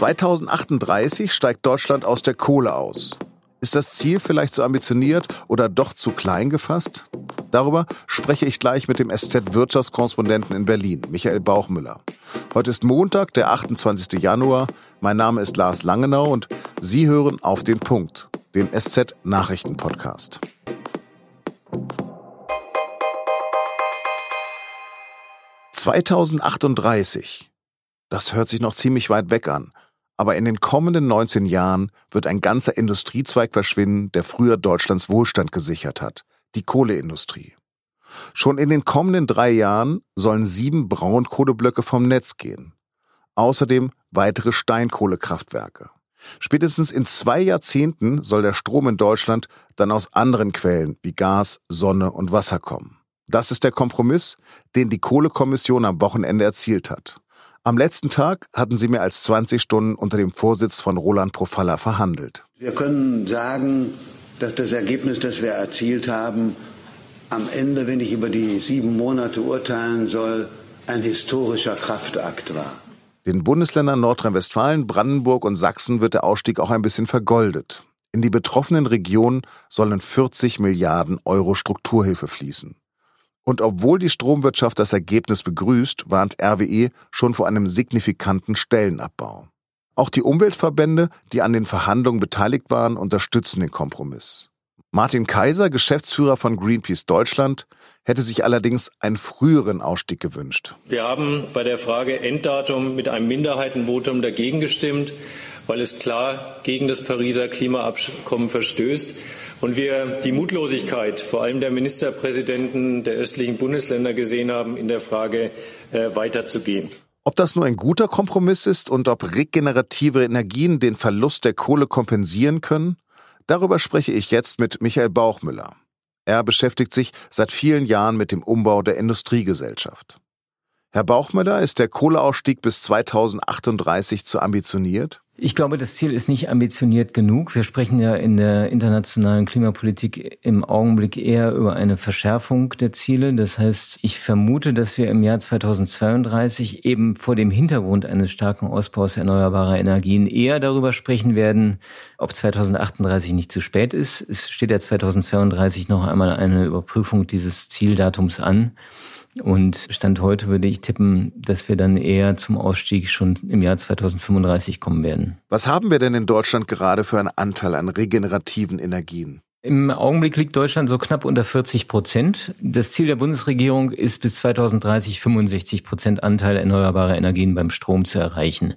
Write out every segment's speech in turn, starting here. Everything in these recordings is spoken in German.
2038 steigt Deutschland aus der Kohle aus. Ist das Ziel vielleicht zu ambitioniert oder doch zu klein gefasst? Darüber spreche ich gleich mit dem SZ-Wirtschaftskorrespondenten in Berlin, Michael Bauchmüller. Heute ist Montag, der 28. Januar. Mein Name ist Lars Langenau und Sie hören auf den Punkt, den SZ-Nachrichten-Podcast. ...2038. Das hört sich noch ziemlich weit weg an. Aber in den kommenden 19 Jahren wird ein ganzer Industriezweig verschwinden, der früher Deutschlands Wohlstand gesichert hat. Die Kohleindustrie. Schon in den kommenden drei Jahren sollen sieben Braunkohleblöcke vom Netz gehen. Außerdem weitere Steinkohlekraftwerke. Spätestens in zwei Jahrzehnten soll der Strom in Deutschland dann aus anderen Quellen wie Gas, Sonne und Wasser kommen. Das ist der Kompromiss, den die Kohlekommission am Wochenende erzielt hat. Am letzten Tag hatten sie mehr als 20 Stunden unter dem Vorsitz von Roland Profalla verhandelt. Wir können sagen, dass das Ergebnis, das wir erzielt haben, am Ende, wenn ich über die sieben Monate urteilen soll, ein historischer Kraftakt war. Den Bundesländern Nordrhein-Westfalen, Brandenburg und Sachsen wird der Ausstieg auch ein bisschen vergoldet. In die betroffenen Regionen sollen 40 Milliarden Euro Strukturhilfe fließen. Und obwohl die Stromwirtschaft das Ergebnis begrüßt, warnt RWE schon vor einem signifikanten Stellenabbau. Auch die Umweltverbände, die an den Verhandlungen beteiligt waren, unterstützen den Kompromiss. Martin Kaiser, Geschäftsführer von Greenpeace Deutschland, hätte sich allerdings einen früheren Ausstieg gewünscht. Wir haben bei der Frage Enddatum mit einem Minderheitenvotum dagegen gestimmt, weil es klar gegen das Pariser Klimaabkommen verstößt und wir die Mutlosigkeit vor allem der Ministerpräsidenten der östlichen Bundesländer gesehen haben, in der Frage äh, weiterzugehen. Ob das nur ein guter Kompromiss ist und ob regenerative Energien den Verlust der Kohle kompensieren können, darüber spreche ich jetzt mit Michael Bauchmüller. Er beschäftigt sich seit vielen Jahren mit dem Umbau der Industriegesellschaft. Herr Bauchmüller, ist der Kohleausstieg bis 2038 zu ambitioniert? Ich glaube, das Ziel ist nicht ambitioniert genug. Wir sprechen ja in der internationalen Klimapolitik im Augenblick eher über eine Verschärfung der Ziele. Das heißt, ich vermute, dass wir im Jahr 2032 eben vor dem Hintergrund eines starken Ausbaus erneuerbarer Energien eher darüber sprechen werden, ob 2038 nicht zu spät ist. Es steht ja 2032 noch einmal eine Überprüfung dieses Zieldatums an. Und Stand heute würde ich tippen, dass wir dann eher zum Ausstieg schon im Jahr 2035 kommen werden. Was haben wir denn in Deutschland gerade für einen Anteil an regenerativen Energien? Im Augenblick liegt Deutschland so knapp unter 40 Prozent. Das Ziel der Bundesregierung ist bis 2030 65 Prozent Anteil erneuerbarer Energien beim Strom zu erreichen.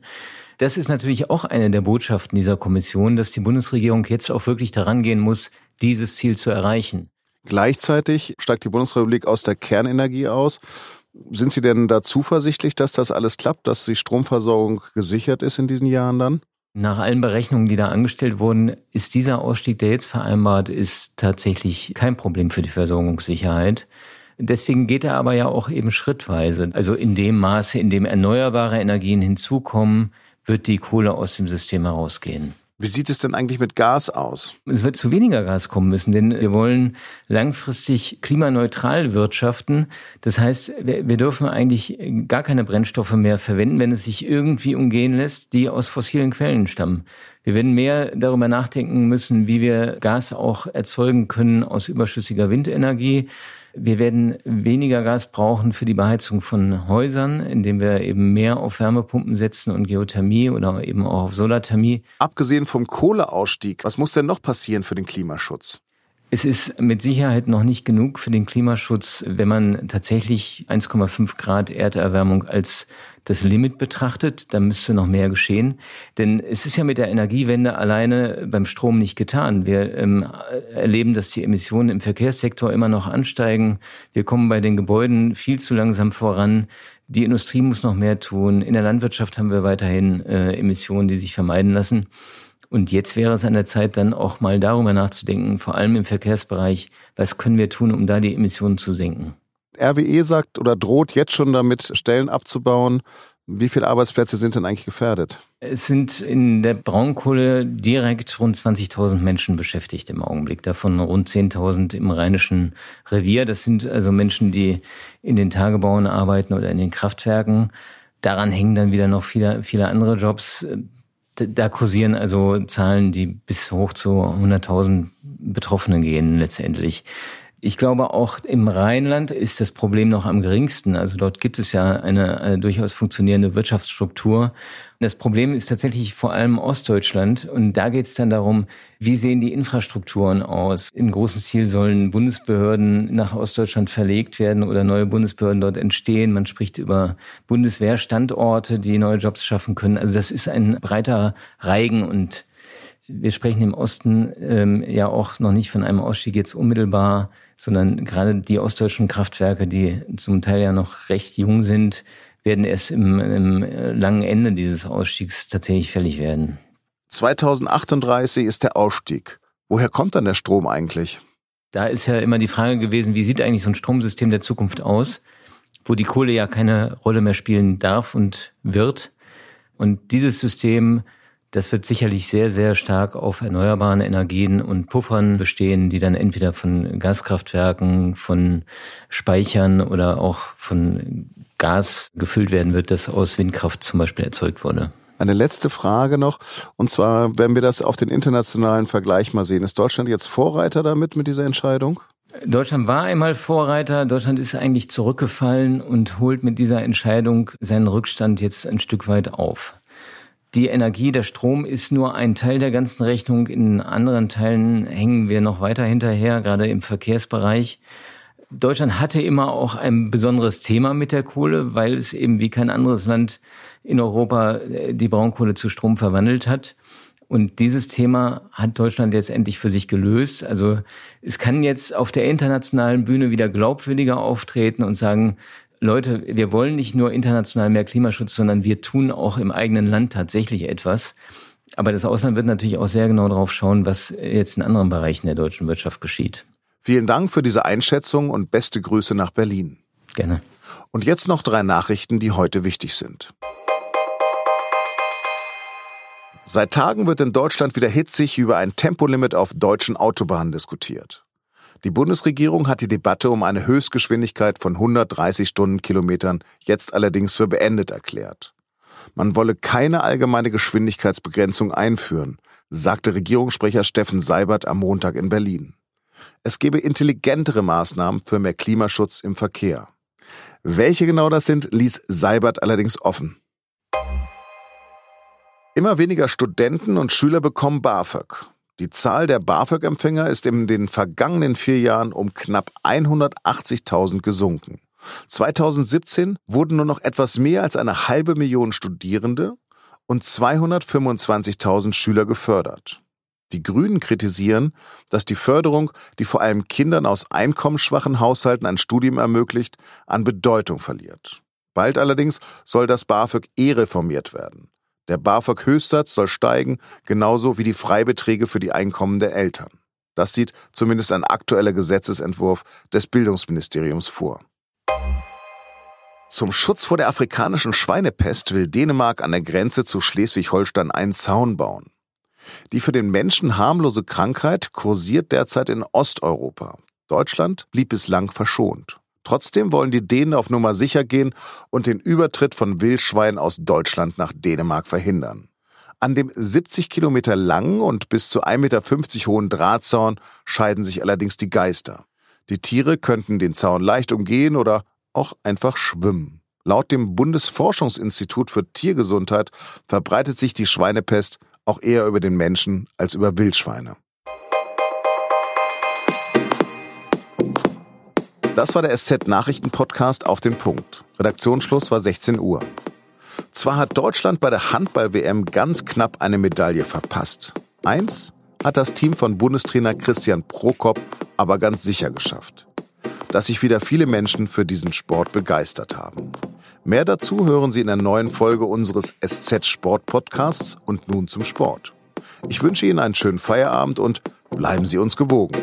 Das ist natürlich auch eine der Botschaften dieser Kommission, dass die Bundesregierung jetzt auch wirklich daran gehen muss, dieses Ziel zu erreichen. Gleichzeitig steigt die Bundesrepublik aus der Kernenergie aus. Sind Sie denn da zuversichtlich, dass das alles klappt, dass die Stromversorgung gesichert ist in diesen Jahren dann? Nach allen Berechnungen, die da angestellt wurden, ist dieser Ausstieg, der jetzt vereinbart ist, tatsächlich kein Problem für die Versorgungssicherheit. Deswegen geht er aber ja auch eben schrittweise. Also in dem Maße, in dem erneuerbare Energien hinzukommen, wird die Kohle aus dem System herausgehen. Wie sieht es denn eigentlich mit Gas aus? Es wird zu weniger Gas kommen müssen, denn wir wollen langfristig klimaneutral wirtschaften. Das heißt, wir dürfen eigentlich gar keine Brennstoffe mehr verwenden, wenn es sich irgendwie umgehen lässt, die aus fossilen Quellen stammen. Wir werden mehr darüber nachdenken müssen, wie wir Gas auch erzeugen können aus überschüssiger Windenergie. Wir werden weniger Gas brauchen für die Beheizung von Häusern, indem wir eben mehr auf Wärmepumpen setzen und Geothermie oder eben auch auf Solarthermie. Abgesehen vom Kohleausstieg, was muss denn noch passieren für den Klimaschutz? Es ist mit Sicherheit noch nicht genug für den Klimaschutz, wenn man tatsächlich 1,5 Grad Erderwärmung als das Limit betrachtet. Da müsste noch mehr geschehen. Denn es ist ja mit der Energiewende alleine beim Strom nicht getan. Wir ähm, erleben, dass die Emissionen im Verkehrssektor immer noch ansteigen. Wir kommen bei den Gebäuden viel zu langsam voran. Die Industrie muss noch mehr tun. In der Landwirtschaft haben wir weiterhin äh, Emissionen, die sich vermeiden lassen. Und jetzt wäre es an der Zeit, dann auch mal darüber nachzudenken, vor allem im Verkehrsbereich, was können wir tun, um da die Emissionen zu senken. RWE sagt oder droht jetzt schon damit, Stellen abzubauen. Wie viele Arbeitsplätze sind denn eigentlich gefährdet? Es sind in der Braunkohle direkt rund 20.000 Menschen beschäftigt im Augenblick, davon rund 10.000 im Rheinischen Revier. Das sind also Menschen, die in den Tagebauen arbeiten oder in den Kraftwerken. Daran hängen dann wieder noch viele, viele andere Jobs Da kursieren also Zahlen, die bis hoch zu 100.000 Betroffene gehen letztendlich. Ich glaube, auch im Rheinland ist das Problem noch am geringsten. Also dort gibt es ja eine, eine, durchaus funktionierende Wirtschaftsstruktur. Das Problem ist tatsächlich vor allem Ostdeutschland. Und da geht es dann darum, wie sehen die Infrastrukturen aus? Im großen Ziel sollen Bundesbehörden nach Ostdeutschland verlegt werden oder neue Bundesbehörden dort entstehen. Man spricht über Bundeswehrstandorte, die neue Jobs schaffen können. Also das ist ein breiter Reigen und wir sprechen im Osten ähm, ja auch noch nicht von einem Ausstieg jetzt unmittelbar sondern gerade die ostdeutschen Kraftwerke, die zum Teil ja noch recht jung sind, werden erst im, im langen Ende dieses Ausstiegs tatsächlich fällig werden. 2038 ist der Ausstieg. Woher kommt dann der Strom eigentlich? Da ist ja immer die Frage gewesen, wie sieht eigentlich so ein Stromsystem der Zukunft aus, wo die Kohle ja keine Rolle mehr spielen darf und wird. Und dieses System das wird sicherlich sehr, sehr stark auf erneuerbaren Energien und Puffern bestehen, die dann entweder von Gaskraftwerken, von Speichern oder auch von Gas gefüllt werden wird, das aus Windkraft zum Beispiel erzeugt wurde. Eine letzte Frage noch, und zwar, wenn wir das auf den internationalen Vergleich mal sehen, ist Deutschland jetzt Vorreiter damit mit dieser Entscheidung? Deutschland war einmal Vorreiter. Deutschland ist eigentlich zurückgefallen und holt mit dieser Entscheidung seinen Rückstand jetzt ein Stück weit auf die Energie, der Strom ist nur ein Teil der ganzen Rechnung. In anderen Teilen hängen wir noch weiter hinterher, gerade im Verkehrsbereich. Deutschland hatte immer auch ein besonderes Thema mit der Kohle, weil es eben wie kein anderes Land in Europa äh, die Braunkohle zu Strom verwandelt hat. Und dieses Thema hat Deutschland jetzt endlich für sich gelöst. Also es kann jetzt auf der internationalen Bühne wieder glaubwürdiger auftreten und sagen, Leute, wir wollen nicht nur international mehr Klimaschutz, sondern wir tun auch im eigenen Land tatsächlich etwas. Aber das Ausland wird natürlich auch sehr genau darauf schauen, was jetzt in anderen Bereichen der deutschen Wirtschaft geschieht. Vielen Dank für diese Einschätzung und beste Grüße nach Berlin. Gerne. Und jetzt noch drei Nachrichten, die heute wichtig sind. Seit Tagen wird in Deutschland wieder hitzig über ein Tempolimit auf deutschen Autobahnen diskutiert. Die Bundesregierung hat die Debatte um eine Höchstgeschwindigkeit von 130 Stundenkilometern jetzt allerdings für beendet erklärt. Man wolle keine allgemeine Geschwindigkeitsbegrenzung einführen, sagte Regierungssprecher Steffen Seibert am Montag in Berlin. Es gebe intelligentere Maßnahmen für mehr Klimaschutz im Verkehr. Welche genau das sind, ließ Seibert allerdings offen. Immer weniger Studenten und Schüler bekommen BAföG. Die Zahl der BAföG-Empfänger ist in den vergangenen vier Jahren um knapp 180.000 gesunken. 2017 wurden nur noch etwas mehr als eine halbe Million Studierende und 225.000 Schüler gefördert. Die Grünen kritisieren, dass die Förderung, die vor allem Kindern aus einkommensschwachen Haushalten ein Studium ermöglicht, an Bedeutung verliert. Bald allerdings soll das BAföG eh reformiert werden. Der BAföG-Höchstsatz soll steigen, genauso wie die Freibeträge für die Einkommen der Eltern. Das sieht zumindest ein aktueller Gesetzesentwurf des Bildungsministeriums vor. Zum Schutz vor der afrikanischen Schweinepest will Dänemark an der Grenze zu Schleswig-Holstein einen Zaun bauen. Die für den Menschen harmlose Krankheit kursiert derzeit in Osteuropa. Deutschland blieb bislang verschont. Trotzdem wollen die Dänen auf Nummer sicher gehen und den Übertritt von Wildschweinen aus Deutschland nach Dänemark verhindern. An dem 70 Kilometer langen und bis zu 1,50 Meter hohen Drahtzaun scheiden sich allerdings die Geister. Die Tiere könnten den Zaun leicht umgehen oder auch einfach schwimmen. Laut dem Bundesforschungsinstitut für Tiergesundheit verbreitet sich die Schweinepest auch eher über den Menschen als über Wildschweine. Das war der SZ-Nachrichten-Podcast auf den Punkt. Redaktionsschluss war 16 Uhr. Zwar hat Deutschland bei der Handball-WM ganz knapp eine Medaille verpasst. Eins hat das Team von Bundestrainer Christian Prokop aber ganz sicher geschafft. Dass sich wieder viele Menschen für diesen Sport begeistert haben. Mehr dazu hören Sie in der neuen Folge unseres SZ Sport Podcasts und nun zum Sport. Ich wünsche Ihnen einen schönen Feierabend und bleiben Sie uns gewogen.